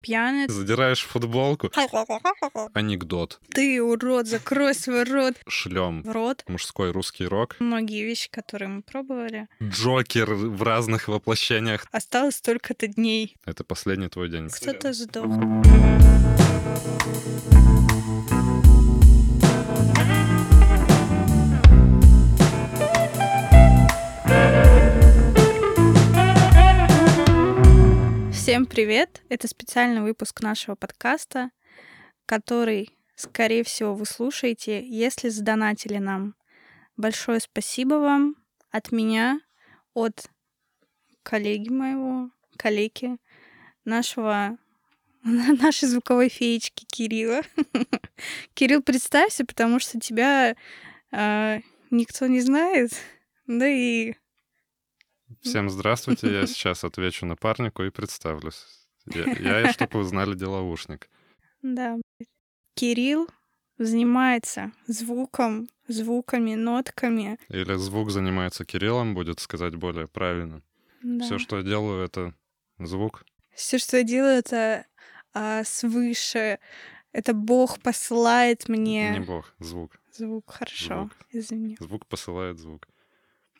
Пьяный. Задираешь футболку. Анекдот. Ты, урод, закрой свой рот. Шлем. В рот. Мужской русский рок. Многие вещи, которые мы пробовали. Джокер в разных воплощениях. Осталось столько-то дней. Это последний твой день. Кто-то сдох. Всем привет! Это специальный выпуск нашего подкаста, который, скорее всего, вы слушаете, если задонатили нам. Большое спасибо вам от меня, от коллеги моего, коллеги, нашего нашей звуковой феечки Кирилла. Кирилл, представься, потому что тебя э, никто не знает, да и Всем здравствуйте, я сейчас отвечу напарнику и представлюсь. Я, я чтобы вы узнали, деловушник. Да. Кирилл занимается звуком, звуками, нотками. Или звук занимается Кириллом, будет сказать более правильно. Да. Все, что я делаю, это звук. Все, что я делаю, это а, свыше. Это Бог посылает мне. Не Бог, звук. Звук, хорошо. Звук. Извини. Звук посылает звук.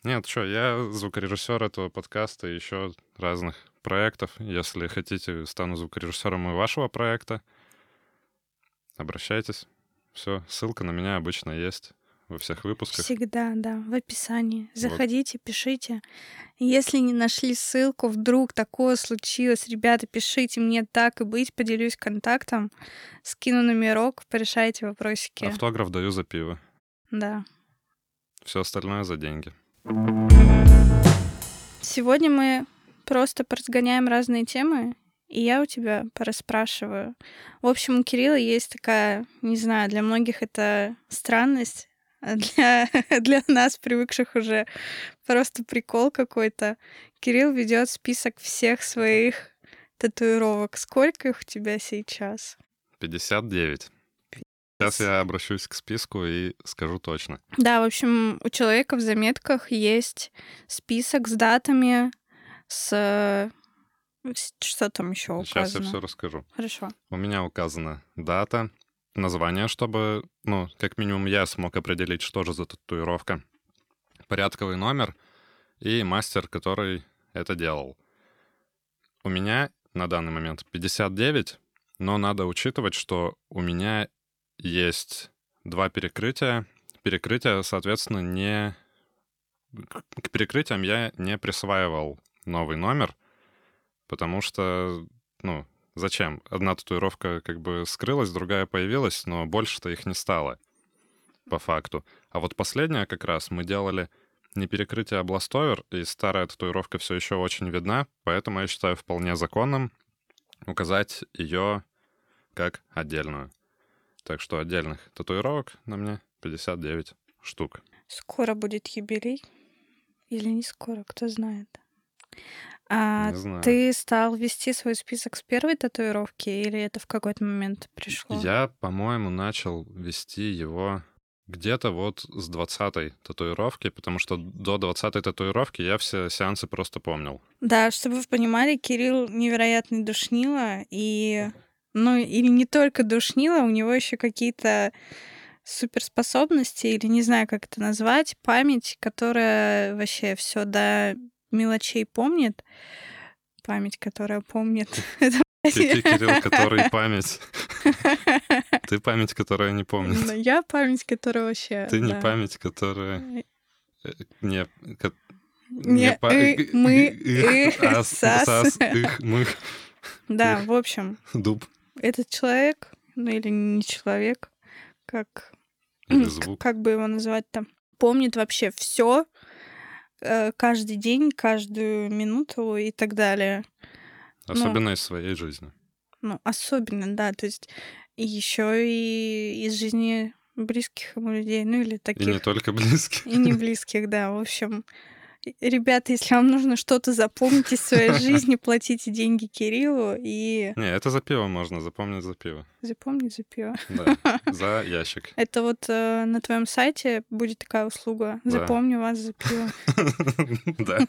Нет, что, я звукорежиссер этого подкаста и еще разных проектов. Если хотите, стану звукорежиссером и вашего проекта. Обращайтесь. Все, ссылка на меня обычно есть во всех выпусках. Всегда, да, в описании. Заходите, вот. пишите. Если не нашли ссылку, вдруг такое случилось, ребята, пишите мне так и быть, поделюсь контактом, скину номерок, порешайте вопросики. Автограф даю за пиво. Да. Все остальное за деньги. Сегодня мы просто поразгоняем разные темы, и я у тебя порасспрашиваю. В общем, у Кирилла есть такая, не знаю, для многих это странность, а для, для нас, привыкших уже, просто прикол какой-то. Кирилл ведет список всех своих татуировок. Сколько их у тебя сейчас? 59. Сейчас я обращусь к списку и скажу точно. Да, в общем, у человека в заметках есть список с датами, с что там еще указано? Сейчас я все расскажу. Хорошо. У меня указана дата, название, чтобы, ну, как минимум я смог определить, что же за татуировка, порядковый номер и мастер, который это делал. У меня на данный момент 59, но надо учитывать, что у меня есть два перекрытия. Перекрытия, соответственно, не... К перекрытиям я не присваивал новый номер, потому что, ну, зачем? Одна татуировка как бы скрылась, другая появилась, но больше-то их не стало, по факту. А вот последняя как раз мы делали не перекрытие, а бластовер, и старая татуировка все еще очень видна, поэтому я считаю вполне законным указать ее как отдельную. Так что отдельных татуировок на мне 59 штук. Скоро будет юбилей? Или не скоро, кто знает. А Не знаю. ты стал вести свой список с первой татуировки, или это в какой-то момент пришло? Я, по-моему, начал вести его где-то вот с 20-й татуировки, потому что до 20-й татуировки я все сеансы просто помнил. Да, чтобы вы понимали, Кирилл невероятный душнило, и ну, или не только душнило, у него еще какие-то суперспособности, или не знаю, как это назвать, память, которая вообще все до мелочей помнит. Память, которая помнит. Это Ты, Кирилл, который память. Ты память, которая не помнит. Ну, я память, которая вообще... Ты не да. память, которая... э, Не... ко- Не, па- мы, их, ас, сас. их, мых, Да, в общем, дуб этот человек, ну или не человек, как, как бы его назвать-то, помнит вообще все каждый день, каждую минуту и так далее. Особенно из своей жизни. Ну, особенно, да, то есть еще и из жизни близких ему людей, ну или И таких. не только близких. И не близких, да. В общем, и- ребята, если вам нужно что-то запомнить из своей жизни, платите деньги Кириллу и Не, это за пиво можно запомнить за пиво. запомните за пиво. Да, за ящик. Это вот э, на твоем сайте будет такая услуга. Да. Запомню вас за пиво. Да.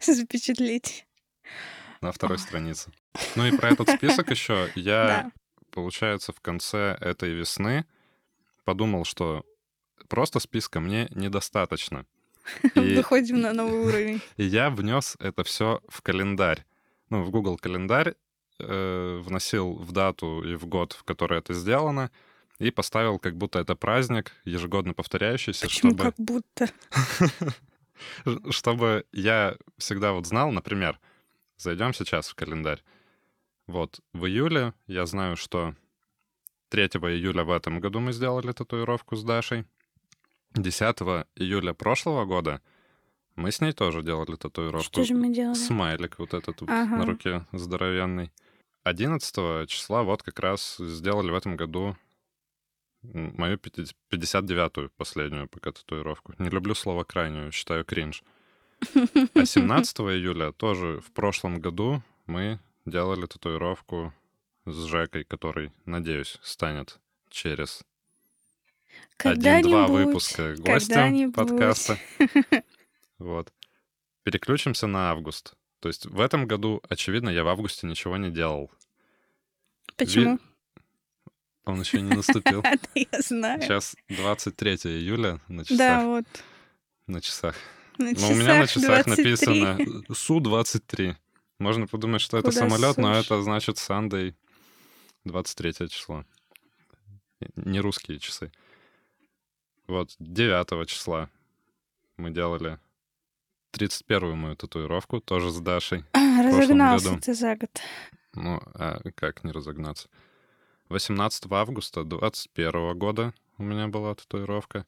Запечатлеть. на второй странице. Ну и про этот список еще я, получается, в конце этой весны подумал, что просто списка мне недостаточно. И, Выходим на новый уровень. И я внес это все в календарь. Ну, в Google календарь э, вносил в дату и в год, в который это сделано, и поставил, как будто это праздник, ежегодно повторяющийся, Почему чтобы... как будто? чтобы я всегда вот знал, например, зайдем сейчас в календарь. Вот, в июле я знаю, что 3 июля в этом году мы сделали татуировку с Дашей. 10 июля прошлого года мы с ней тоже делали татуировку. Что же мы делали? Смайлик вот этот ага. на руке здоровенный. 11 числа вот как раз сделали в этом году мою 59-ю последнюю пока татуировку. Не люблю слово крайнюю, считаю кринж. А 17 июля тоже в прошлом году мы делали татуировку с Жекой, который, надеюсь, станет через один-два выпуска гостем подкаста. Вот. Переключимся на август. То есть в этом году, очевидно, я в августе ничего не делал. Почему? Ви... Он еще не наступил. Я знаю. Сейчас 23 июля на часах. Да, вот. На часах. На Но у меня на часах написано Су-23. Можно подумать, что это самолет, но это значит Sunday 23 число. Не русские часы. Вот, 9 числа мы делали 31-ю мою татуировку, тоже с Дашей. А, разогнался ты за год. Ну, а как не разогнаться? 18 августа 21 года у меня была татуировка.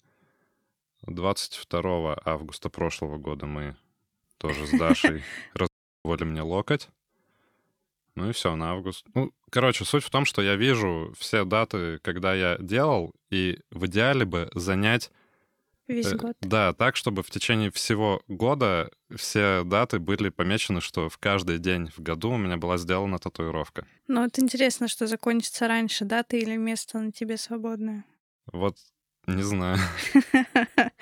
22 августа прошлого года мы тоже с Дашей разговаривали мне локоть. Ну и все, на август. Ну, короче, суть в том, что я вижу все даты, когда я делал, и в идеале бы занять Весь э, год. Да, так, чтобы в течение всего года все даты были помечены, что в каждый день в году у меня была сделана татуировка. Ну, вот интересно, что закончится раньше, дата или место на тебе свободное? Вот не знаю.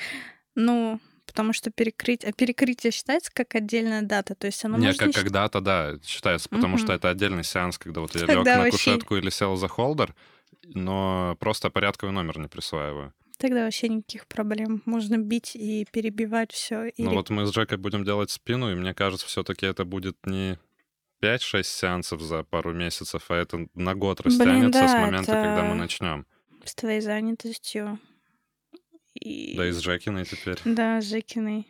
Ну, потому что перекрыть... А перекрытие считается как отдельная дата? То есть оно Не, как, как дата, да, считается, потому что это отдельный сеанс, когда вот я лег на кушетку или сел за холдер, но просто порядковый номер не присваиваю. Тогда вообще никаких проблем. Можно бить и перебивать все. Или... Ну вот мы с Джекой будем делать спину, и мне кажется, все-таки это будет не 5-6 сеансов за пару месяцев, а это на год растянется Блин, да, с момента, это... когда мы начнем. С твоей занятостью. И... Да, и с Джекиной теперь. Да, с Джекиной.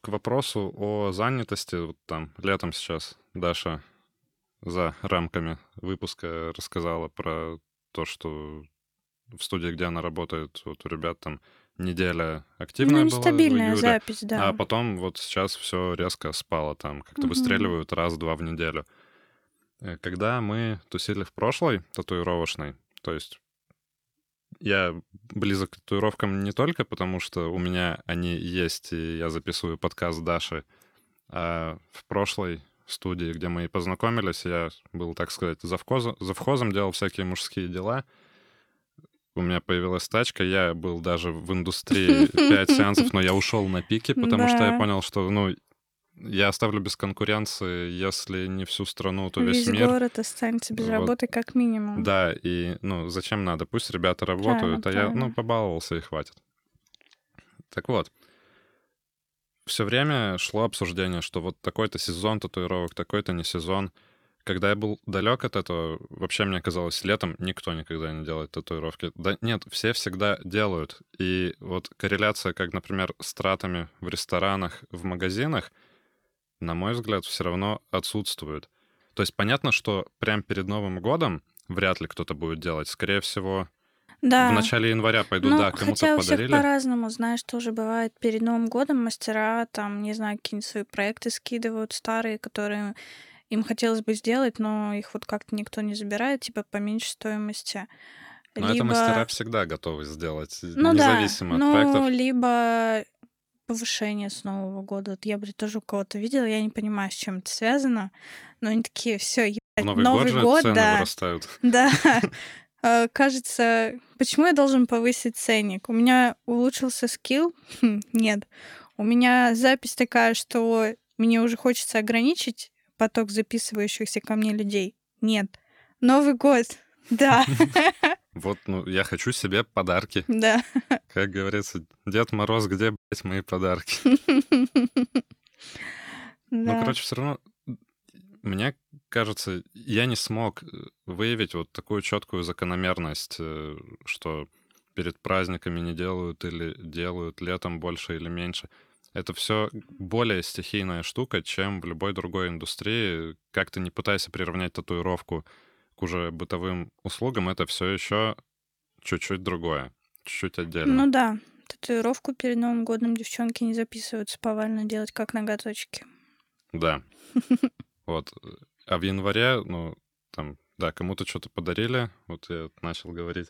К вопросу о занятости, вот там летом сейчас Даша за рамками выпуска рассказала про то, что в студии, где она работает, вот у ребят там неделя активная ну, была нестабильная запись, да. А потом вот сейчас все резко спало там, как-то угу. выстреливают раз-два в неделю. Э, когда мы тусили в прошлой татуировочной, то есть я близок к татуировкам не только потому, что у меня они есть, и я записываю подкаст Даши, а в прошлой студии, где мы и познакомились, я был, так сказать, завхозом, завхозом делал всякие мужские дела — у меня появилась тачка, я был даже в индустрии 5 сеансов, но я ушел на пике, потому что я понял, что, ну, я оставлю без конкуренции, если не всю страну, то весь, весь мир. город останется без вот. работы как минимум. Да, и, ну, зачем надо? Пусть ребята работают, правильно, а правильно. я, ну, побаловался и хватит. Так вот, все время шло обсуждение, что вот такой-то сезон татуировок, такой-то не сезон — когда я был далек от этого, вообще мне казалось, летом никто никогда не делает татуировки. Да нет, все всегда делают. И вот корреляция, как, например, с тратами в ресторанах, в магазинах, на мой взгляд, все равно отсутствует. То есть понятно, что прямо перед Новым годом вряд ли кто-то будет делать. Скорее всего, да. в начале января пойду, ну, да, кому-то хотя подарили. Хотя по-разному, знаешь, тоже бывает. Перед Новым годом мастера там, не знаю, какие-нибудь свои проекты скидывают старые, которые им хотелось бы сделать, но их вот как-то никто не забирает, типа по меньшей стоимости. Но либо... это мастера всегда готовы сделать, ну, независимо да, от ну, проектов. либо повышение с Нового года. Вот я, блин, тоже у кого-то видела, я не понимаю, с чем это связано, но они такие, все, Новый, Новый год, год цены да, вырастают. Да. А, кажется, почему я должен повысить ценник? У меня улучшился скилл? Хм, нет. У меня запись такая, что мне уже хочется ограничить поток записывающихся ко мне людей. Нет. Новый год. Да. Вот, ну, я хочу себе подарки. Да. Как говорится, Дед Мороз, где, блядь, мои подарки? Ну, короче, все равно мне кажется, я не смог э, выявить вот такую четкую закономерность, э, что перед праздниками не делают или делают летом больше или меньше. Это все более стихийная штука, чем в любой другой индустрии. Как то не пытайся приравнять татуировку к уже бытовым услугам, это все еще чуть-чуть другое, чуть-чуть отдельно. Ну да, татуировку перед Новым годом девчонки не записываются повально делать, как ноготочки. Да. Вот. А в январе, ну, там, да, кому-то что-то подарили, вот я начал говорить.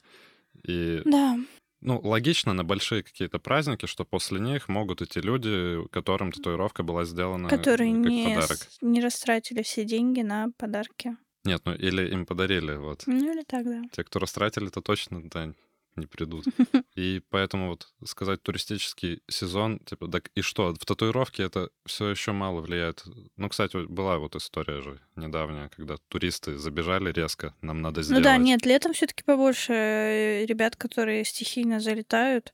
И Да. Ну, логично на большие какие-то праздники, что после них могут идти люди, которым татуировка была сделана Которые как не, подарок. не растратили все деньги на подарки. Нет, ну или им подарили, вот. Ну или так, да. Те, кто растратили, то точно, да, не придут. И поэтому вот сказать туристический сезон, типа, так и что? В татуировке это все еще мало влияет. Ну, кстати, была вот история же недавняя, когда туристы забежали резко, нам надо Ну сделать. да, нет, летом все-таки побольше э, ребят, которые стихийно залетают.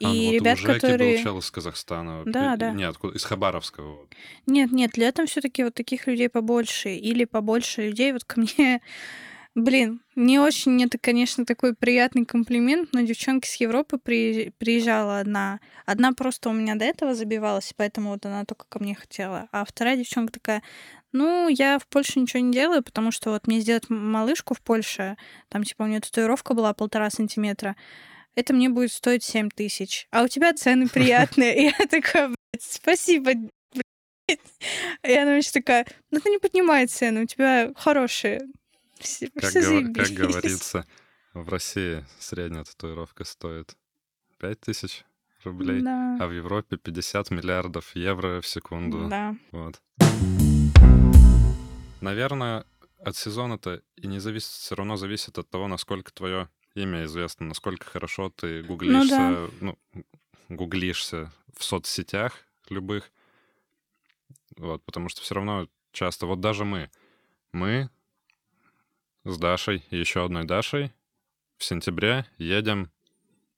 И А, ну вот ребят, Жеки которые... был чел из Казахстана. Да, И- да. Нет, откуда? Из Хабаровского. вот. Нет, нет, летом все-таки вот таких людей побольше. Или побольше людей. Вот ко мне, блин, не очень это, конечно, такой приятный комплимент, но девчонка с Европы при- приезжала одна. Одна просто у меня до этого забивалась, поэтому вот она только ко мне хотела. А вторая девчонка такая, ну, я в Польше ничего не делаю, потому что вот мне сделать малышку в Польше, там, типа, у нее татуировка была полтора сантиметра, это мне будет стоить 7 тысяч. А у тебя цены приятные. И я такая, блядь, спасибо, блядь. И она еще такая, ну ты не поднимай цены, у тебя хорошие. Все, Как, все говор- как говорится, в России средняя татуировка стоит 5000 рублей, Да. а в Европе 50 миллиардов евро в секунду. Да. Вот. Наверное, от сезона-то и не зависит, все равно зависит от того, насколько твое имя известно, насколько хорошо ты гуглишься, ну, гуглишься в соцсетях любых. Вот, потому что все равно часто, вот даже мы, мы с Дашей еще одной Дашей в сентябре едем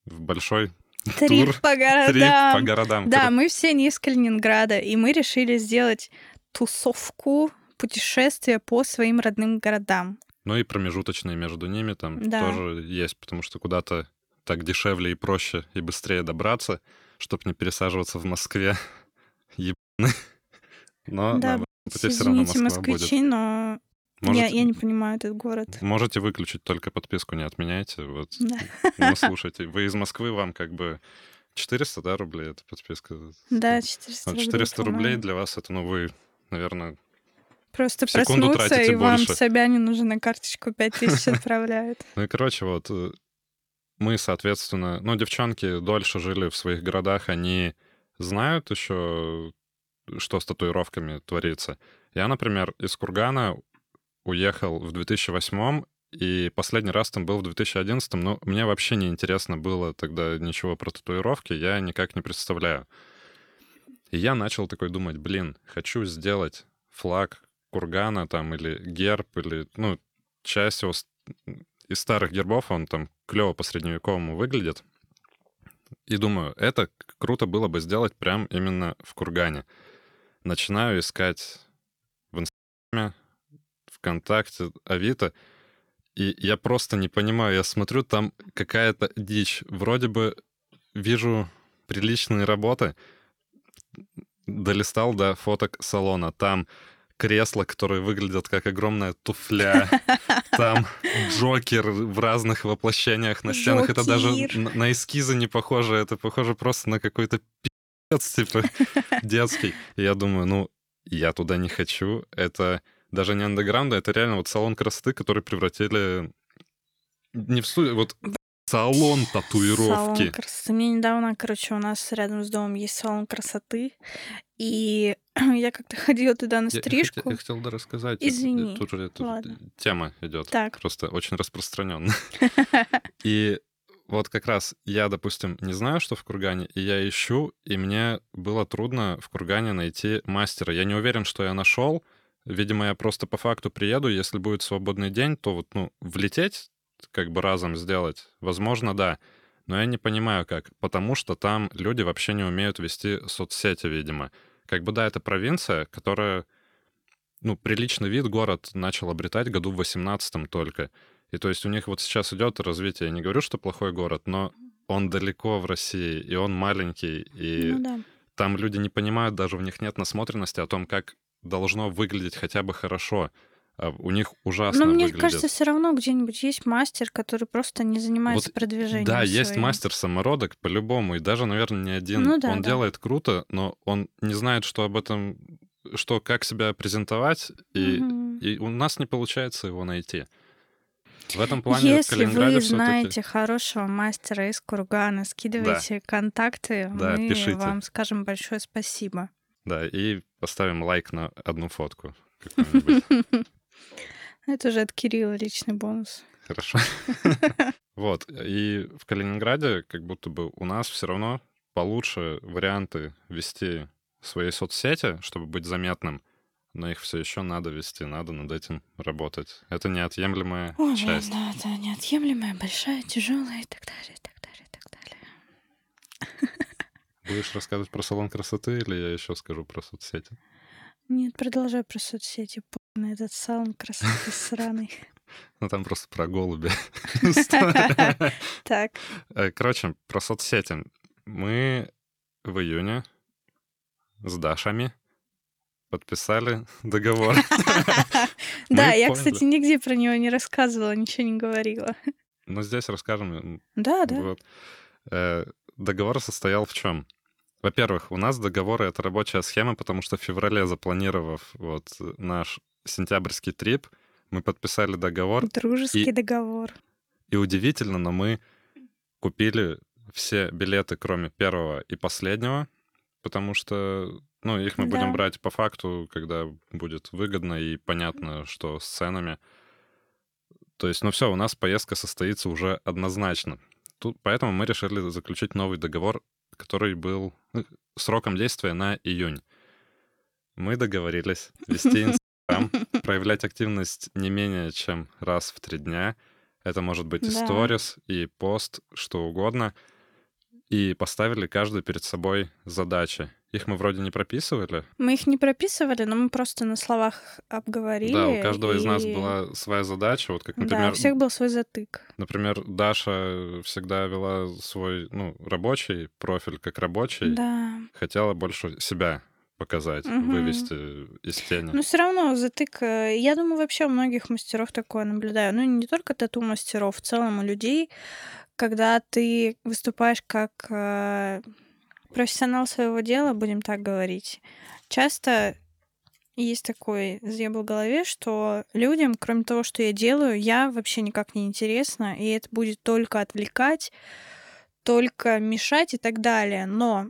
в большой Трип тур, по трип городам. по городам. Да, мы все не из Калининграда, и мы решили сделать тусовку, путешествие по своим родным городам. Ну и промежуточные между ними там Да. тоже есть, потому что куда-то так дешевле и проще и быстрее добраться, чтобы не пересаживаться в Москве. Ебаны. Но Да, на пути все равно Москва будет. москвичи, но я, Можете, я не понимаю этот город. можете выключить, только подписку не отменяйте. Вот. Да. Ну, слушайте, вы из Москвы, вам как бы 400, да, рублей эта подписка? Да, 400 Вот рублей, 400 рублей по-моему. для вас это, ну, вы, наверное, Просто секунду проснуться, и вам больше. Собянин уже на карточку 5000 отправляет. Ну и, короче, вот э, мы, соответственно, ну, девчонки дольше жили в своих городах, они знают еще, что с татуировками творится. Я, например, из Кургана уехал в 2008 и последний раз там был в 2011 но мне вообще не интересно было тогда ничего про татуировки, я никак не представляю. И я начал такой думать, блин, хочу сделать флаг Кургана там или герб, или, ну, часть его из старых гербов, он там клево по-средневековому выглядит. И думаю, это круто было бы сделать прям именно в Кургане. Начинаю искать в Инстаграме, ВКонтакте, Авито, и я просто не понимаю, я смотрю, там какая-то дичь. Вроде бы вижу приличные работы, долистал до фоток салона. Там кресла, которые выглядят как огромная туфля. Там Джокер в разных воплощениях на стенах. Это даже на эскизы не похоже. Это похоже просто на какой-то пи***ц, типа, детский. Я думаю, ну, я туда не хочу. Это даже не андеграунд, это реально вот салон красоты, который превратили не в студию, вот салон татуировки. Салон красоты. Мне недавно, короче, у нас рядом с домом есть салон красоты. И я как-то ходила туда на Я- я стрижку. хотел- Я хотел да рассказать. э, Извини. Тут же тема идет. Так. Просто очень распространенно. И вот как раз я, допустим, не знаю, что в Кургане, и я ищу, и мне было трудно в Кургане найти мастера. Я не уверен, что я нашел. Видимо, я просто по факту приеду, если будет свободный день, то вот, ну, влететь, как бы разом сделать, возможно, да. Но я не понимаю, как. Потому что там люди вообще не умеют вести соцсети, видимо. Как бы, да, это провинция, которая, ну, приличный вид город начал обретать году в 18 только. И то есть у них вот сейчас идет развитие. Я не говорю, что плохой город, но он далеко в России, и он маленький, и Ну да. там люди не понимают, даже у них нет насмотренности о том, как должно выглядеть хотя бы хорошо. А у них ужасно Но мне выглядит. кажется, все равно где-нибудь есть мастер, который просто не занимается Вот, продвижением. Да, есть своим. мастер самородок по-любому, и даже, наверное, не один. Ну да, он да. делает круто, но он не знает, что об этом, что как себя презентовать, и, Мгм. и у нас не получается его найти. В этом плане Если вы знаете хорошего мастера из Кургана, скидывайте контакты, Да, мы пишите. вам скажем большое спасибо. Да, и поставим лайк на одну фотку. Это уже от Кирилла личный бонус. Хорошо. Вот. И в Калининграде как будто бы у нас все равно получше варианты вести свои соцсети, чтобы быть заметным, но их все еще надо вести, надо над этим работать. Это неотъемлемая блин, часть. да, это неотъемлемая, большая, тяжелая и так далее, и так далее, и так далее. Будешь рассказывать про салон красоты или я еще скажу про соцсети? Нет, продолжай про соцсети. На этот салон красоты сраный. Ну, там просто про голуби. история. Так. Э, Короче, про соцсети. Мы в июне с Дашами подписали договор. Да, я, кстати, нигде про него не рассказывала, ничего не говорила. Но здесь расскажем. Да, да. Э, Договор состоял в чем? Во-первых, у нас договоры — это рабочая схема, потому что в феврале, запланировав вот наш сентябрьский трип, мы подписали договор, Дружеский И- договор. и удивительно, но мы купили все билеты, кроме первого и последнего, потому что, ну, их мы Да. будем брать по факту, когда будет выгодно и понятно, что с ценами. То есть, ну все, у нас поездка состоится уже однозначно. Тут, поэтому мы решили заключить новый договор, который был ну, сроком действия на июнь. Мы договорились вести проявлять активность не менее чем раз в три дня. Это может быть и Да. сторис, и пост, что угодно. И поставили каждый перед собой задачи. Их мы вроде не прописывали. Мы их не прописывали, но мы просто на словах обговорили. Да, у каждого из нас и- была своя задача. Вот как, Да, например, у всех был свой затык. например, Даша всегда вела свой, ну, рабочий профиль как рабочий. Да. Хотела больше себя показать, Мгм. вывести из тени. Но все равно затык. э, Я думаю, вообще у многих мастеров такое наблюдаю. Ну, не только тату-мастеров, в целом у людей, когда ты выступаешь как э, профессионал своего дела, будем так говорить, часто есть такой заеб в голове, что людям, кроме того, что я делаю, я вообще никак не интересна, и это будет только отвлекать, только мешать и так далее. Но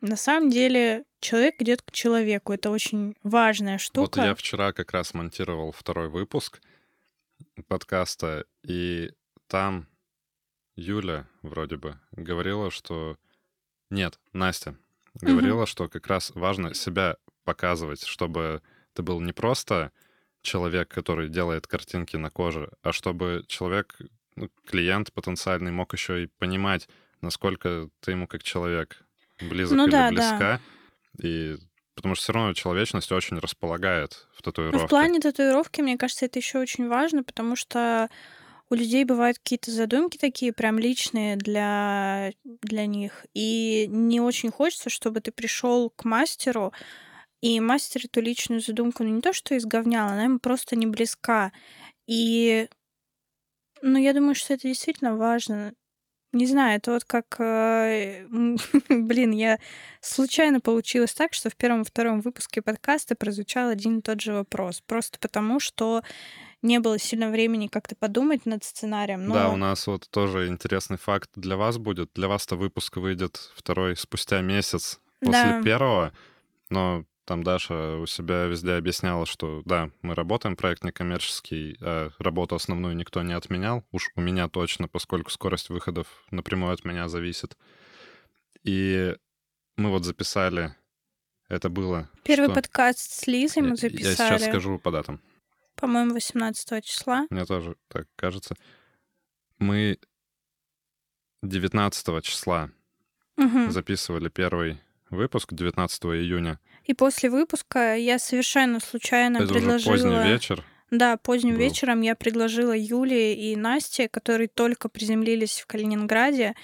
на самом деле человек идет к человеку. Это очень важная Вот штука. я вчера как раз монтировал второй выпуск подкаста, и там Юля вроде бы говорила, что... Нет, Настя говорила, что как раз важно себя показывать, чтобы ты был не просто человек, который делает картинки на коже, а чтобы человек, ну, клиент потенциальный, мог еще и понимать, насколько ты ему как человек близок Ну или да, да. И потому что все равно человечность очень располагает в Ну, татуировке. в плане татуировки, мне кажется, это еще очень важно, потому что у людей бывают какие-то задумки такие прям личные для, для них. И не очень хочется, чтобы ты пришел к мастеру, и мастер эту личную задумку, ну не то, что изговнял, она ему просто не близка. И, ну, я думаю, что это действительно важно. Не знаю, это вот как... э, Блин, я случайно получилось так, что в первом и втором выпуске подкаста прозвучал один и тот же вопрос. Просто потому, что не было сильно времени как-то подумать над сценарием. Но... Да, у нас вот тоже интересный факт для вас будет. Для вас-то выпуск выйдет второй спустя месяц после Да. первого, но там Даша у себя везде объясняла, что да, мы работаем, проект некоммерческий, а работу основную никто не отменял. Уж у меня точно, поскольку скорость выходов напрямую от меня зависит. И мы вот записали Это было... Первый что? подкаст с Лизой мы записали, Я сейчас скажу по датам. по-моему, 18 числа. Мне тоже так кажется. Мы 19 числа Мгм. записывали первый выпуск 19 июня. И после выпуска я совершенно случайно Это уже предложила... поздний вечер. Да, поздним был. вечером я предложила Юле и Насте, которые только приземлились в Калининграде,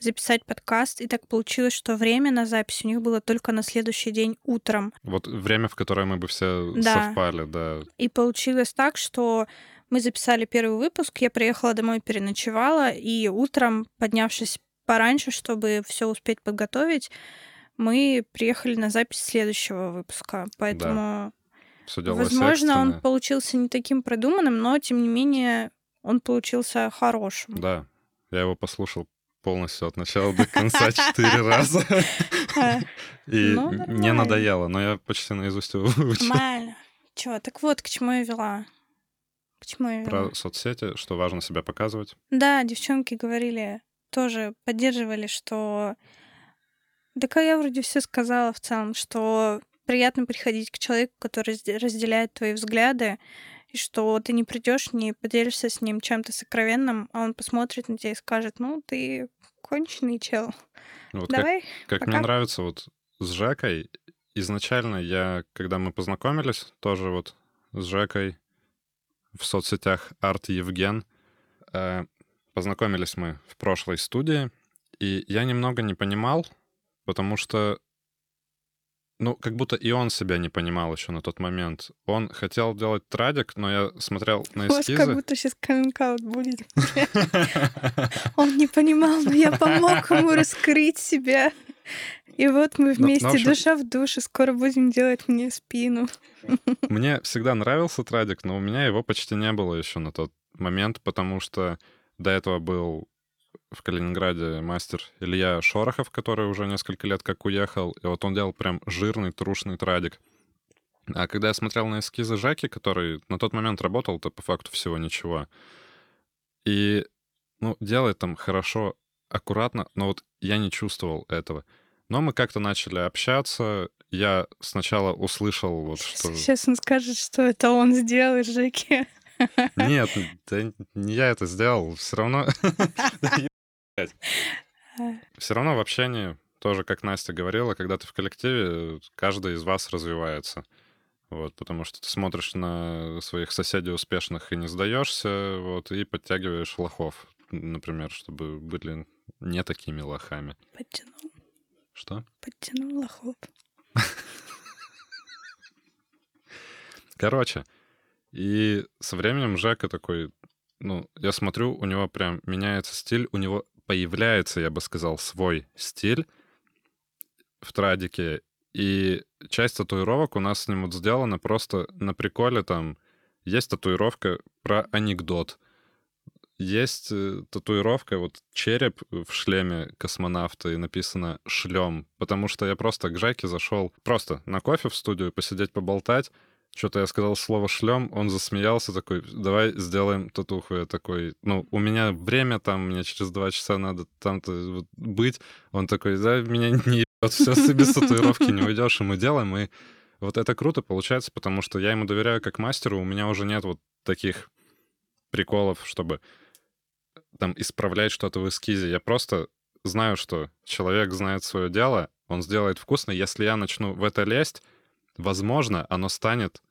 записать подкаст. И так получилось, что время на запись у них было только на следующий день утром. Вот время, в которое мы бы все Да. совпали, да. И получилось так, что мы записали первый выпуск, я приехала домой, переночевала, и утром, поднявшись пораньше, чтобы все успеть подготовить, мы приехали на запись следующего выпуска. Поэтому, делалось возможно, он получился не таким продуманным, но тем не менее он получился хорошим. Да, я его послушал полностью от начала до конца четыре раза. И Ну, не нормально. надоело, но я почти наизусть его выучил. Нормально. Чё, так вот, к чему я вела. К чему я вела? Про соцсети, что важно себя показывать. Да, девчонки говорили, тоже поддерживали, что... Да я вроде все сказала в целом, что приятно приходить к человеку, который разде- разделяет твои взгляды, и что ты не придешь, не поделишься с ним чем-то сокровенным, а он посмотрит на тебя и скажет, ну, ты конченый чел. Вот как Давай. Как Пока. мне нравится вот с Жекой, изначально я, когда мы познакомились, тоже вот с Жекой в соцсетях Арт Евген, э, познакомились мы в прошлой студии, и я немного не понимал, потому что, ну, как будто и он себя не понимал еще на тот момент. Он хотел делать традик, но я смотрел на У вас как эскизы. будто сейчас каминг будет. Он не понимал, но я помог ему раскрыть себя. И вот мы Ну, ну, вместе, общем- душа в душе, скоро будем делать мне спину. Мне всегда нравился традик, но у меня его почти не было еще на тот момент, потому что до этого был в Калининграде мастер Илья Шорохов, который уже несколько лет как уехал, и вот он делал прям жирный, трушный традик. А когда я смотрел на эскизы Жаки, который на тот момент работал, то по факту всего ничего. И, ну, делает там хорошо, аккуратно, но вот я не чувствовал этого. Но мы как-то начали общаться. Я сначала услышал вот что... Сейчас он скажет, что это он сделал, Жеки. Нет, да не я это сделал. Все равно... Все равно в общении, тоже как Настя говорила, когда ты в коллективе, каждый из вас развивается. Вот, потому что ты смотришь на своих соседей успешных и не сдаешься, вот, и подтягиваешь лохов, например, чтобы были не такими лохами. Подтянул, Что? подтянул лохов. Короче, и со временем Жека такой, ну, я смотрю, у него прям меняется стиль, у него появляется, я бы сказал, свой стиль в традике, и часть татуировок у нас с ним вот сделана просто на приколе, там, есть татуировка про анекдот, есть э, татуировка, вот череп в шлеме космонавта, и написано «шлем», потому что я просто к Жеке зашел просто на кофе в студию, посидеть, поболтать, что-то я сказал слово шлем, он засмеялся такой, давай сделаем татуху. Я такой, ну, у меня время там, мне через два часа надо там-то вот быть. Он такой, да, меня не ебет, все, без татуировки не уйдешь, и мы делаем. И вот это круто получается, потому что я ему доверяю как мастеру, у меня уже нет вот таких приколов, чтобы там исправлять что-то в эскизе. Я просто знаю, что человек знает свое дело, он сделает вкусно. Если я начну в это лезть, возможно, оно станет,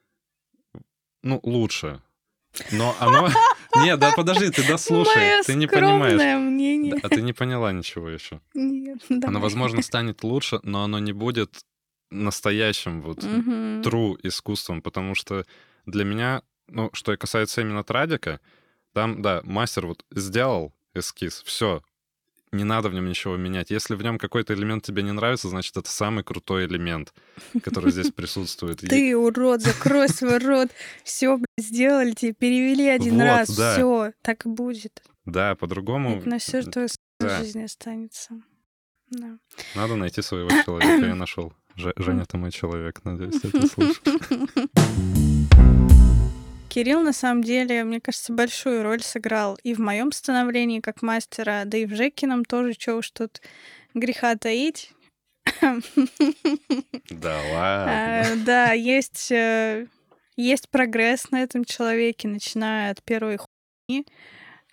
ну, лучше. Но оно... Нет, да подожди, ты дослушай, Моё ты не понимаешь. мнение. А ты не поняла ничего еще. Нет, Оно, давай. возможно, станет лучше, но оно не будет настоящим вот Мгм. true искусством, потому что для меня, ну, что касается именно традика, там, да, мастер вот сделал эскиз, все, не надо в нем ничего менять. Если в нем какой-то элемент тебе не нравится, значит, это самый крутой элемент, который здесь присутствует. Ты, урод, закрой свой рот. Все, сделали тебе, перевели один раз. Все, так и будет. Да, по-другому Это на всю твою да. жизнь останется. Надо найти своего человека. Я нашел. Же- Женя, ты мой человек, надеюсь, ты это слышишь. Кирилл, на самом деле, мне кажется, большую роль сыграл и в моем становлении как мастера, да и в Жекином тоже, чего уж тут греха таить. Да ладно. А, Да, есть, э, есть прогресс на этом человеке, начиная от первой хуйни,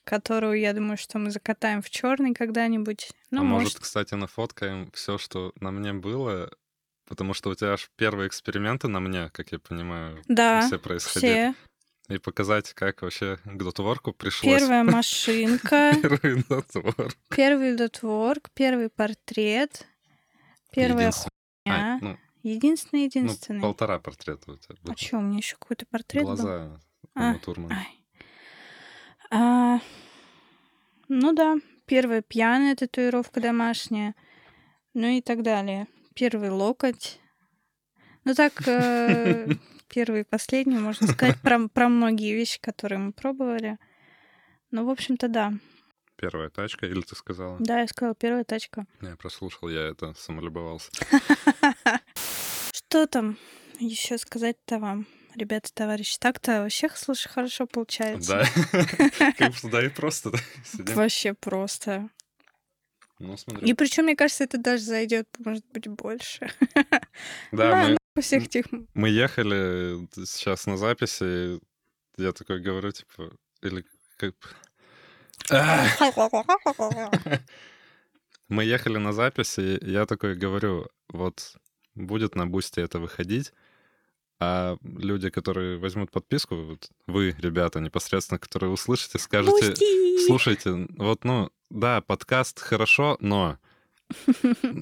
которую, я думаю, что мы закатаем в черный когда-нибудь. Ну, а может, может, кстати, нафоткаем все, что на мне было, потому что у тебя аж первые эксперименты на мне, как я понимаю, да, все происходили. все. И показать, как вообще к дотворку пришлось. Первая машинка, Первый дотвор. первый дотворк, первый портрет, первая хуйня. Ну, Единственный, ну, единственный. полтора портрета у тебя А что, у меня еще какой-то портрет был? Глаза А, Турман. А, ну да, первая пьяная татуировка домашняя, ну и так далее. Первый локоть. Ну так, э, первый и последний, можно сказать, про, про многие вещи, которые мы пробовали. Ну, в общем-то, да. Первая тачка, или ты сказала? Да, я сказала, первая тачка. Я прослушал, я это самолюбовался. Что там еще сказать-то вам, ребята, товарищи? Так-то вообще, слушай, хорошо получается. Да. Как да и просто. Вообще просто. Ну, смотри. И причем, мне кажется, это даже зайдет, может быть, больше. Да, На- мы, нахуй всех этих... мы ехали сейчас на записи, и я такой говорю, типа, или как... Мы ехали на записи, и я такой говорю, вот будет на Бусти это выходить, а люди, которые возьмут подписку, вот вы, ребята, непосредственно, которые услышите, скажете, Пусти! слушайте, вот, ну, да, подкаст хорошо, но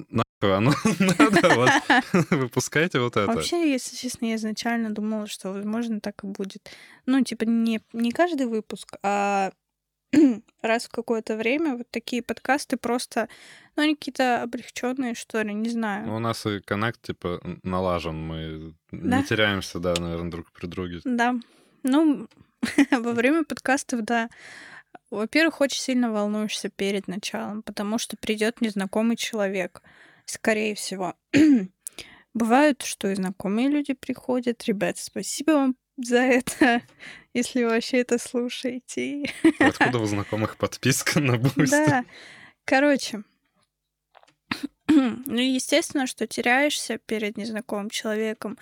нахуй оно надо, вот, выпускайте вот это. Вообще, если честно, я изначально думала, что, возможно, так и будет. Ну, типа, не, не каждый выпуск, а раз в какое-то время вот такие подкасты просто, ну, они какие-то облегченные, что ли, не знаю. Ну, у нас и коннект, типа, налажен, мы Да. не теряемся, да, наверное, друг при друге. Да. Ну, во время подкастов, да. Во-первых, очень сильно волнуешься перед началом, потому что придет незнакомый человек, скорее всего. Бывают, что и знакомые люди приходят. Ребята, спасибо вам за это, если вообще это слушаете. Откуда у знакомых подписка на Бусти? Да. Короче. Ну, естественно, что теряешься перед незнакомым человеком.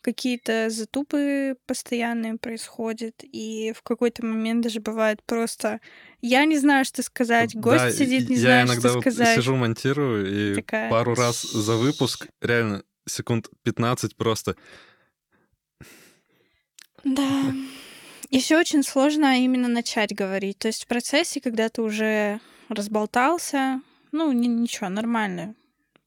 Какие-то затупы постоянные происходят, и в какой-то момент даже бывает просто «я не знаю, что сказать», гость Да, сидит, не я иногда что вот сказать. сижу, монтирую, и Такая. пару раз за выпуск, реально, секунд 15 просто. Да. Еще очень сложно именно начать говорить. То есть в процессе, когда ты уже разболтался, ну, ни- ничего, нормально,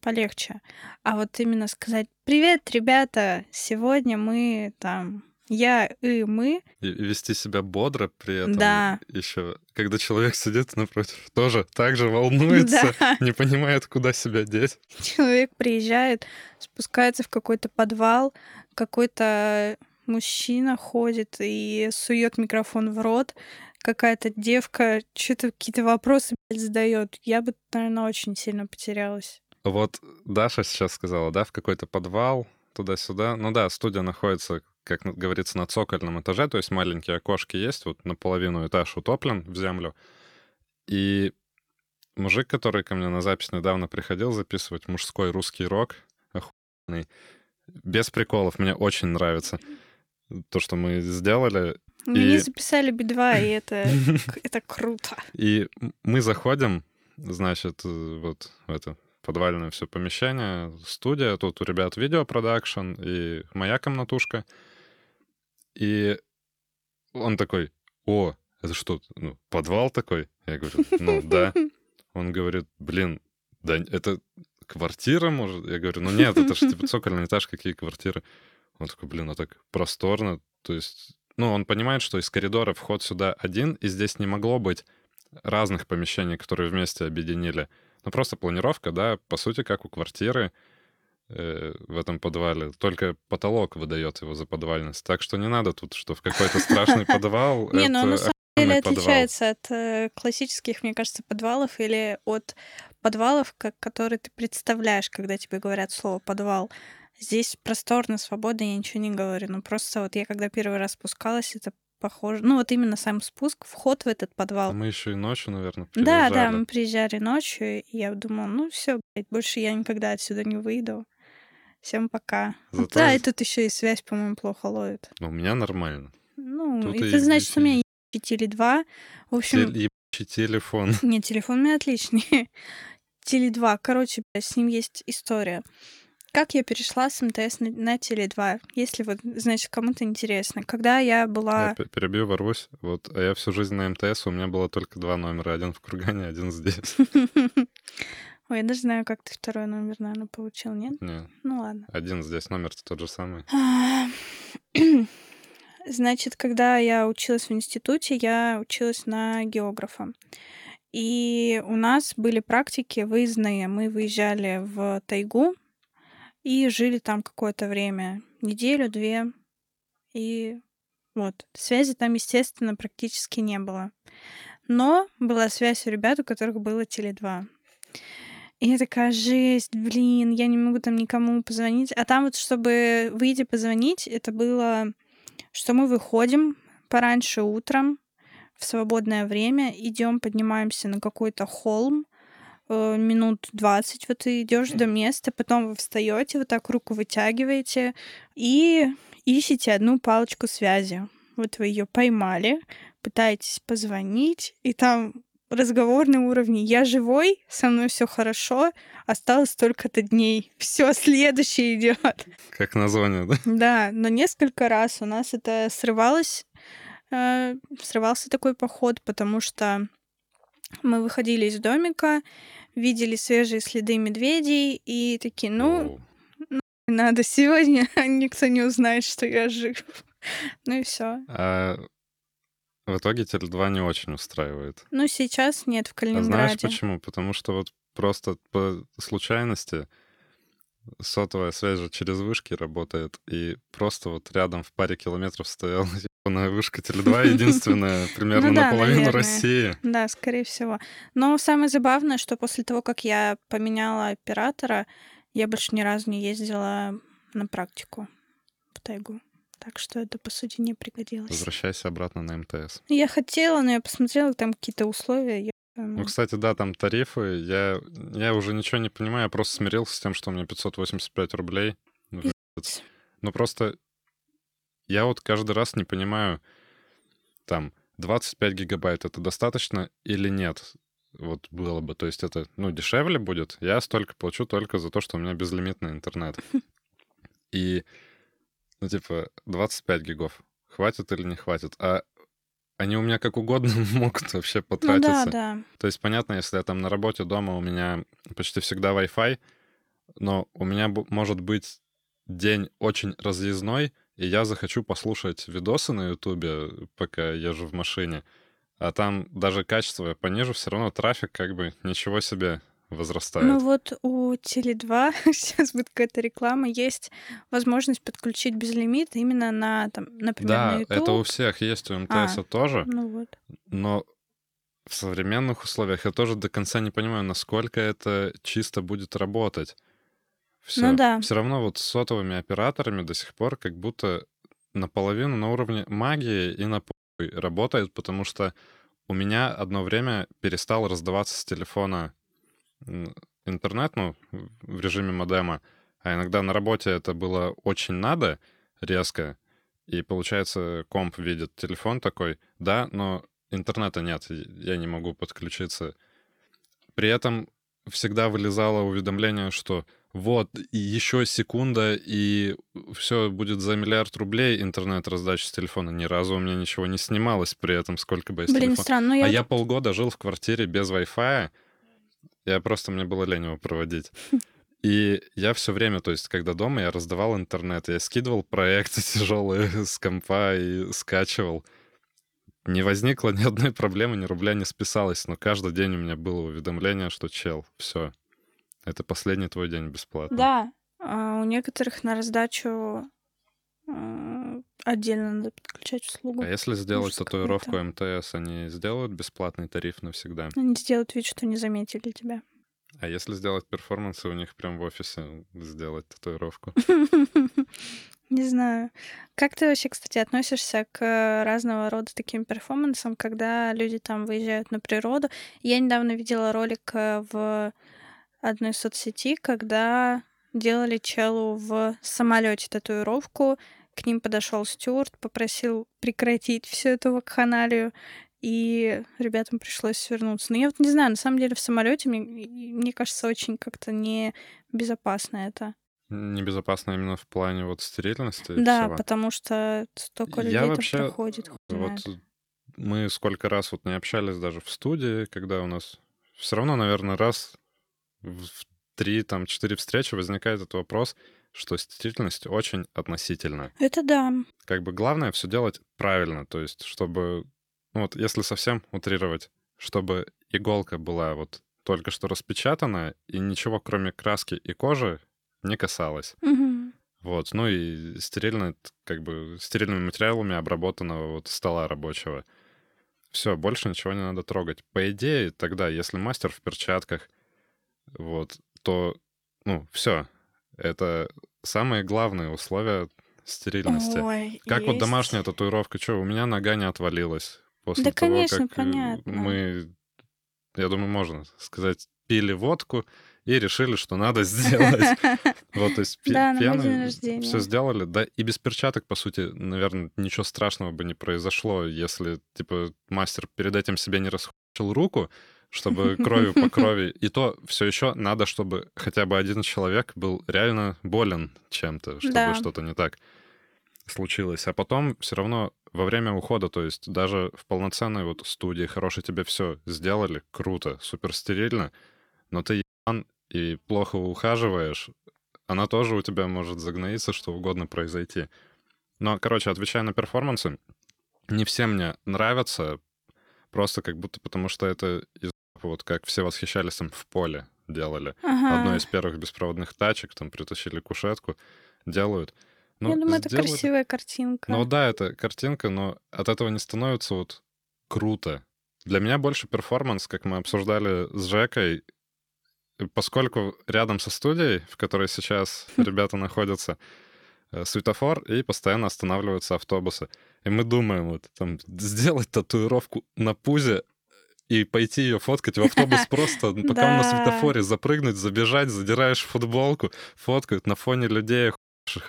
полегче. А вот именно сказать «Привет, ребята! Сегодня мы там...» Я и мы. И вести себя бодро при этом. Да. Еще, когда человек сидит напротив, тоже так же волнуется, Да. не понимает, куда себя деть. Человек приезжает, спускается в какой-то подвал, какой-то мужчина ходит и сует микрофон в рот, какая-то девка что-то какие-то вопросы задает. Я бы, наверное, очень сильно потерялась. Вот Даша сейчас сказала, да, в какой-то подвал, туда-сюда. Ну да, студия находится, как говорится, на цокольном этаже, то есть маленькие окошки есть, вот наполовину этаж утоплен в землю. И мужик, который ко мне на запись недавно приходил записывать мужской русский рок, охуенный, без приколов, мне очень нравится то, что мы сделали. Мне И- записали Би-2, и это, это круто. И мы заходим, значит, э, вот в это подвальное все помещение, студия, тут у ребят видеопродакшн и моя комнатушка. И он такой, о, это что, ну, подвал такой? Я говорю, ну да. Он говорит, блин, да это квартира, может? Я говорю, ну нет, это же типа цокольный этаж, какие квартиры? Он такой, блин, а так просторно. То есть, ну, он понимает, что из коридора вход сюда один, и здесь не могло быть разных помещений, которые вместе объединили. Ну, просто планировка, да, по сути, как у квартиры э, в этом подвале. Только потолок выдает его за подвальность. Так что не надо тут, что в какой-то страшный подвал. Не, ну на самом деле отличается от э, классических, мне кажется, подвалов или от подвалов, которые ты представляешь, когда тебе говорят слово подвал. Здесь просторно, свободно, я ничего не говорю. Но просто вот я когда первый раз спускалась, это похоже. Ну, вот именно сам спуск, вход в этот подвал. Мы еще и ночью, наверное, Да, да, приезжали. мы приезжали ночью, и я думала, ну все, больше я никогда отсюда не выйду. Всем пока. Зато Да, и тут еще и связь, по-моему, плохо ловит. Ну, у меня нормально. Ну, Тут это и значит, у здесь меня есть Теле 2. В общем, ебучий телефон. нет, телефон у меня отличный. Теле 2. Короче, с ним есть история. Как я перешла с МТС на, на Теле 2? Если вот, значит, кому-то интересно. Когда я была... Я перебью, ворвусь. Вот, а я всю жизнь на МТС, у меня было только два номера. Один в Кургане, один здесь. Ой, я даже знаю, как ты второй номер, наверное, получил, нет? Не, Ну ладно. один здесь, номер-то тот же самый. А, Значит, когда я училась в институте, я училась на географа. И у нас были практики выездные. Мы выезжали в тайгу и жили там какое-то время, неделю-две. И вот, связи там, естественно, практически не было. Но была связь у ребят, у которых было Теле2. И я такая, жесть, блин, я не могу там никому позвонить. А там вот, чтобы выйти позвонить, это было, что мы выходим пораньше утром, в свободное время, идем, поднимаемся на какой-то холм, э, минут 20 вот ты идешь до места, потом вы встаете, вот так руку вытягиваете и ищете одну палочку связи. Вот вы ее поймали, пытаетесь позвонить, и там разговор на уровне «я живой, со мной все хорошо, осталось столько-то дней, все следующий идет». Как название, да? Да, но несколько раз у нас это срывалось, э, срывался такой поход, потому что мы выходили из домика, видели свежие следы медведей и такие, ну, Оу. надо сегодня, никто не узнает, что я жив. Ну и все. А в итоге Теле2 не очень устраивает. Ну, сейчас нет в А знаешь Калининграде. почему? Потому что вот просто по случайности сотовая связь же через вышки работает, и просто вот рядом в паре километров стояла ебаная вышка Теле2, единственная примерно Ну наполовину. России. Да, скорее всего. Но самое забавное, что после того, как я поменяла оператора, я больше ни разу не ездила на практику в тайгу. Так что это, по сути, не пригодилось. Возвращайся обратно на МТС. Я хотела, но я посмотрела, там какие-то условия. я, Ну, ну, кстати, да, там тарифы. Я, я уже ничего не понимаю, я просто смирился с тем, что у меня 585 рублей в месяц. пиздец. Ну, просто я вот каждый раз не понимаю, там, 25 гигабайт это достаточно или нет? Вот было бы. То есть это, ну, дешевле будет. Я столько плачу только за то, что у меня безлимитный интернет. И, ну, типа, 25 гигов. Хватит или не хватит? А они у меня как угодно могут вообще Ну да, потратиться. да. То есть, понятно, если я там на работе дома, у меня почти всегда Wi-Fi, но у меня может быть день очень разъездной, и я захочу послушать видосы на Ютубе, пока езжу в машине, а там даже качество я понижу, все равно трафик как бы ничего себе возрастает. Ну вот у Теле2 сейчас будет какая-то реклама, есть возможность подключить безлимит именно на, там, например, на да, YouTube. это у всех есть, у МТС А. тоже, Ну вот. но в современных условиях я тоже до конца не понимаю, насколько это чисто будет работать. Все. Ну да. Все равно вот с сотовыми операторами до сих пор как будто наполовину на уровне магии и на работает, потому что у меня одно время перестал раздаваться с телефона интернет, ну, в режиме модема, а иногда на работе это было очень надо, резко, и получается комп видит телефон такой, да, но интернета нет, я не могу подключиться. При этом всегда вылезало уведомление, что вот, и еще секунда, и все будет за миллиард рублей интернет раздачи с телефона. Ни разу у меня ничего не снималось при этом, сколько бы я с Блин, телефона... странно. Ну, я А я полгода жил в квартире без Wi-Fi. Я просто, мне было лень его проводить. И я все время, то есть, когда дома, я раздавал интернет, я скидывал проекты тяжелые с компа и скачивал. Не возникло ни одной проблемы, ни рубля не списалось, но каждый день у меня было уведомление, что чел, все, это последний твой день бесплатно. Да, а у некоторых на раздачу отдельно надо подключать услугу. А если сделать Ужас татуировку. МТС, они сделают бесплатный тариф навсегда? Они сделают вид, что не заметили тебя. А если сделать перформансы, у них прям в офисе сделать татуировку? Не знаю. Как ты вообще, кстати, относишься к разного рода таким перформансам, когда люди там выезжают на природу? Я недавно видела ролик э, в одной соцсети, когда делали челу в самолете татуировку. К ним подошел Стюарт, попросил прекратить всю эту вакханалию, и ребятам пришлось свернуться. Но я вот не знаю, на самом деле в самолете мне, мне кажется, очень как-то небезопасно это. Небезопасно именно в плане вот стерильности? Да, всего. потому что столько людей Я там вообще, проходит. вот мы сколько раз вот не общались даже в студии, когда у нас все равно, наверное, раз в три, там, четыре встречи возникает этот вопрос, что стерильность очень относительна. Это да. Как бы главное все делать правильно, то есть чтобы, ну вот если совсем утрировать, чтобы иголка была вот только что распечатана, и ничего кроме краски и кожи не касалось. Угу. Вот, ну и стерильно, как бы, стерильными материалами обработанного вот стола рабочего. Все, больше ничего не надо трогать. По идее, тогда, если мастер в перчатках, вот, то, ну, все. Это самые главные условия стерильности. Ой, как вот есть. домашняя татуировка, что, у меня нога не отвалилась после Да, того, конечно, как э, понятно. мы, я думаю, можно сказать, пили водку и решили, что надо сделать. Вот, то есть рождения. все сделали, да, и без перчаток, по сути, наверное, ничего страшного бы не произошло, если, типа, мастер перед этим себе не расхочил руку, чтобы кровью по крови. И то все еще надо, чтобы хотя бы один человек был реально болен чем-то, чтобы Да. что-то не так случилось. А потом все равно во время ухода, то есть даже в полноценной вот студии хорошей тебе все сделали, круто, супер стерильно, но ты ебан и плохо ухаживаешь, она тоже у тебя может загноиться, что угодно произойти. Но, короче, отвечая на перформансы, не все мне нравятся, просто как будто потому что это из вот как все восхищались там в поле делали. Ага. Одной из первых беспроводных тачек, там притащили кушетку, делают. Ну, Я думаю, это сделали- красивая картинка. ну да, это картинка, но от этого не становится вот круто. Для меня больше перформанс, как мы обсуждали с Жекой, поскольку рядом со студией, в которой сейчас ребята находятся, э, светофор, и постоянно останавливаются автобусы. И мы думаем, вот там сделать татуировку на пузе и пойти ее фоткать в автобус просто, ну, пока на Да. светофоре, запрыгнуть, забежать, задираешь футболку, фоткают на фоне людей.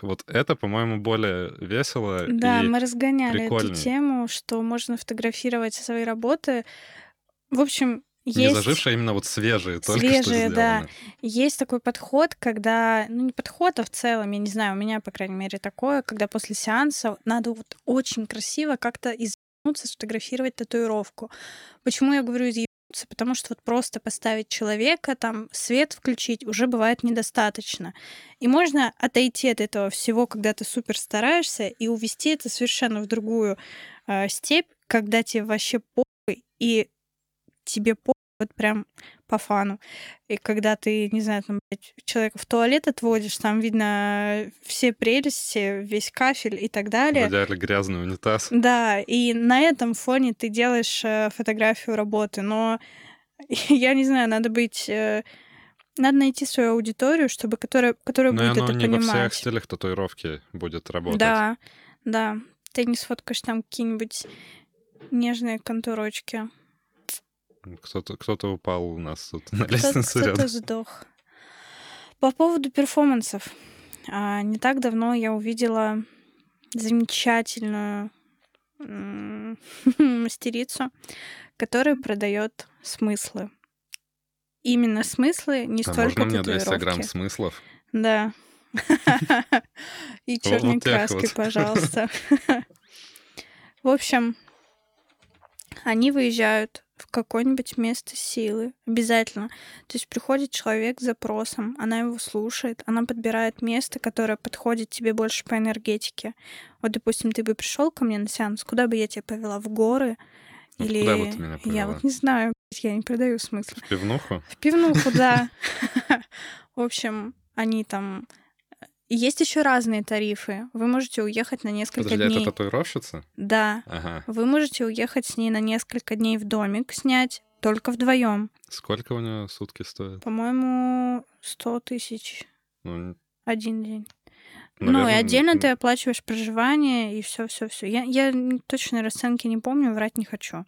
Вот это, по-моему, более весело Да, и мы разгоняли эту прикольнее. тему, что можно фотографировать свои работы. В общем, не есть... зажившие, а именно вот свежие, только что Свежие, да. сделаны. Есть такой подход, когда, ну не подход, а в целом, я не знаю, у меня, по крайней мере, такое, когда после сеанса надо вот очень красиво как-то изъебнуться, сфотографировать татуировку. Почему я говорю изъебнуться? Потому что вот просто поставить человека, там свет включить уже бывает недостаточно. И можно отойти от этого всего, когда ты супер стараешься, и увести это совершенно в другую э, степь, когда тебе вообще похуй, и тебе похуй вот прям по фану. И когда ты, не знаю, там, блядь, человека в туалет отводишь, там видно все прелести, весь кафель и так далее. идеале грязный унитаз. Да, и на этом фоне ты делаешь э, фотографию работы, но я не знаю, надо быть... э, надо найти свою аудиторию, чтобы которая, которая Но и будет оно это не во всех понимать. стилях татуировки будет работать. Да, да. Ты не сфоткаешь там какие-нибудь нежные контурочки. Кто-то, кто-то упал у нас тут на лестнице Кто-то рядом. сдох. По поводу перформансов. А, Не так давно я увидела замечательную мастерицу, которая продает смыслы. Именно смыслы, не А столько можно мне 200 грамм смыслов? Да. И черной краской, вот. пожалуйста. В общем, они выезжают в какое-нибудь место силы. Обязательно. То есть приходит человек с запросом, она его слушает, она подбирает место, которое подходит тебе больше по энергетике. Вот, допустим, ты бы пришел ко мне на сеанс, куда бы я тебя повела? В горы? Ну, Или куда бы ты меня я повела? вот не знаю, я не продаю смысл. В пивнуху? В пивнуху, да. В общем, они там... Есть еще разные тарифы. Вы можете уехать на несколько Подожди, дней. это татуировщица? Да. Ага. Вы можете уехать с ней на несколько дней в домик, снять только вдвоем. Сколько у нее сутки стоит? По-моему, 100 тысяч Ну, один день. ну, и наверное, отдельно ты оплачиваешь проживание и все, все, все. Я, я н- точно расценки не помню, врать не хочу.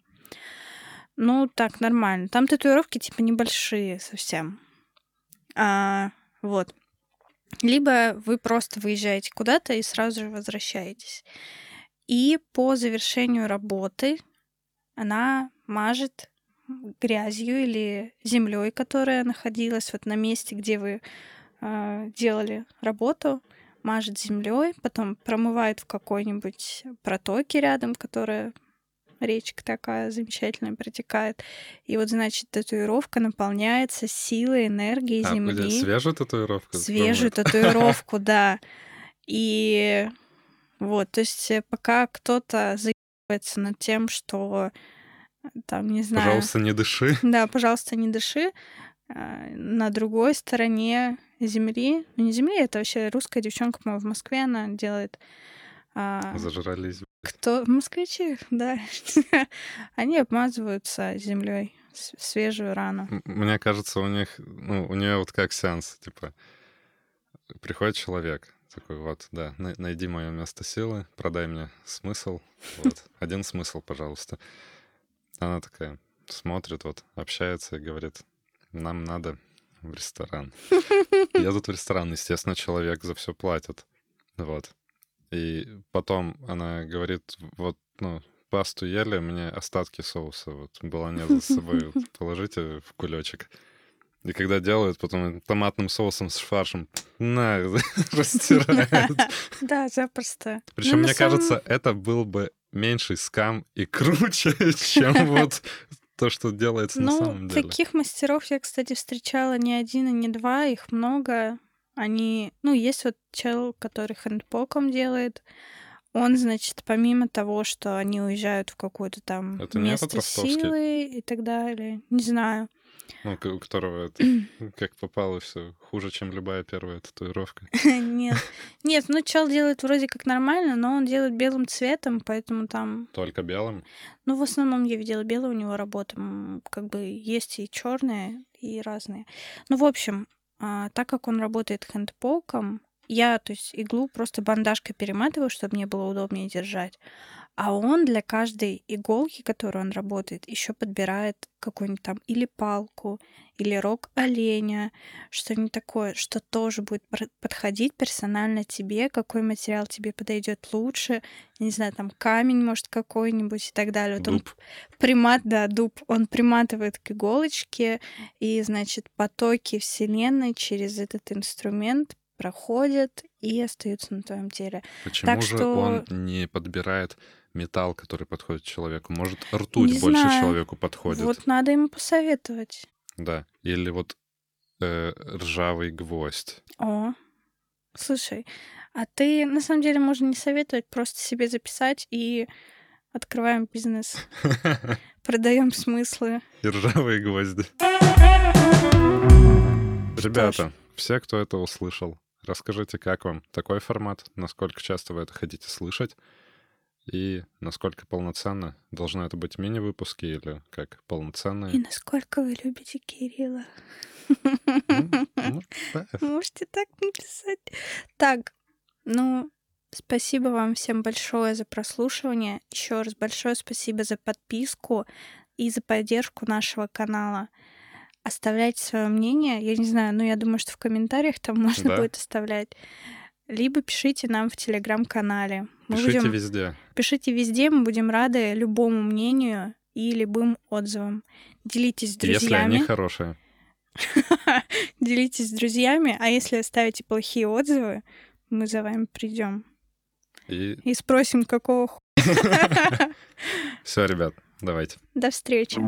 Ну, так, нормально. Там татуировки типа небольшие совсем. А, вот. Либо вы просто выезжаете куда-то и сразу же возвращаетесь. И по завершению работы она мажет грязью или землей, которая находилась вот на месте, где вы а, делали работу, мажет землей, потом промывает в какой-нибудь протоке рядом, которая речка такая замечательная протекает. И вот, значит, татуировка наполняется силой, энергией А, земли. свежую татуировку? Свежую татуировку, да. И вот, то есть э, пока кто-то заебывается над тем, что э, там, не знаю... Пожалуйста, не дыши. Да, пожалуйста, не дыши. а, На другой стороне земли, ну не земли, это вообще русская девчонка, по-моему, в Москве она делает. А, Зажрались. Кто? Москвичи, да. Они обмазываются землей свежую рану. Мне кажется, у них, ну, у нее вот как сеанс, типа, приходит человек, такой, вот, да, най- найди мое место силы, продай мне смысл, вот, один смысл, пожалуйста. Она такая смотрит, вот, общается и говорит, нам надо в ресторан. Едут в ресторан, естественно, человек за все платит, вот. И потом она говорит, вот, ну, пасту ели, мне остатки соуса, вот, баланеза с собой вот, положите в кулечек. И когда делают, потом томатным соусом с фаршем, на, растирают. Да, запросто. Причем, Ну, на мне кажется, это был бы меньший скам и круче, чем вот то, что делается на Ну, самом деле. таких мастеров я, кстати, встречала не один и не два, их много. Они, ну, есть вот чел, который хэндпоком делает. Он, значит, помимо того, что они уезжают в какое-то там Это не место ростовский? силы и так далее, не знаю. Ну, у которого это, как попало, все хуже, чем любая первая татуировка. Нет. Нет, ну чел делает вроде как нормально, но он делает белым цветом, поэтому там Только белым. Ну, в основном я видела белая у него работа. М, Как бы есть и черные, и разные. Ну, в общем, а, так как он работает хэндпоком, я, то есть, иглу просто бандажкой перематываю, чтобы мне было удобнее держать. А он для каждой иголки, которую он работает, еще подбирает какую-нибудь там или палку, или рог оленя, что-нибудь такое, что тоже будет подходить персонально тебе, какой материал тебе подойдет лучше, не знаю, там камень, может, какой-нибудь и так далее. Вот он Дуб. примат, да, дуб, он приматывает к иголочке, и, значит, потоки Вселенной через этот инструмент проходят и остаются на твоем теле. Почему Так же что- он не подбирает металл, который подходит человеку? Может, ртуть Не больше знаю. человеку подходит? Вот надо ему посоветовать. Да. Или вот э, ржавый гвоздь. О, слушай, а ты, на самом деле, можно не советовать, просто себе записать и открываем бизнес, продаем смыслы. И ржавые гвозди. Ребята, все, кто это услышал, расскажите, как вам такой формат, насколько часто вы это хотите слышать, и насколько полноценно должны это быть мини-выпуски или как И полноценные. насколько вы любите Кирилла. Ну, ну. Можете так написать. Так, ну, спасибо вам всем большое за прослушивание. Еще раз большое спасибо за подписку и за поддержку нашего канала. Оставляйте свое мнение. Я не знаю, но я думаю, что в комментариях там можно Да. будет оставлять. Либо пишите нам в телеграм-канале. Мы Пишите будем- везде. Пишите везде, мы будем рады любому мнению и любым отзывам. Делитесь с Если друзьями. они хорошие. Делитесь с друзьями, а если оставите плохие отзывы, мы за вами придем И и спросим, какого ху... все, ребят, давайте. До встречи.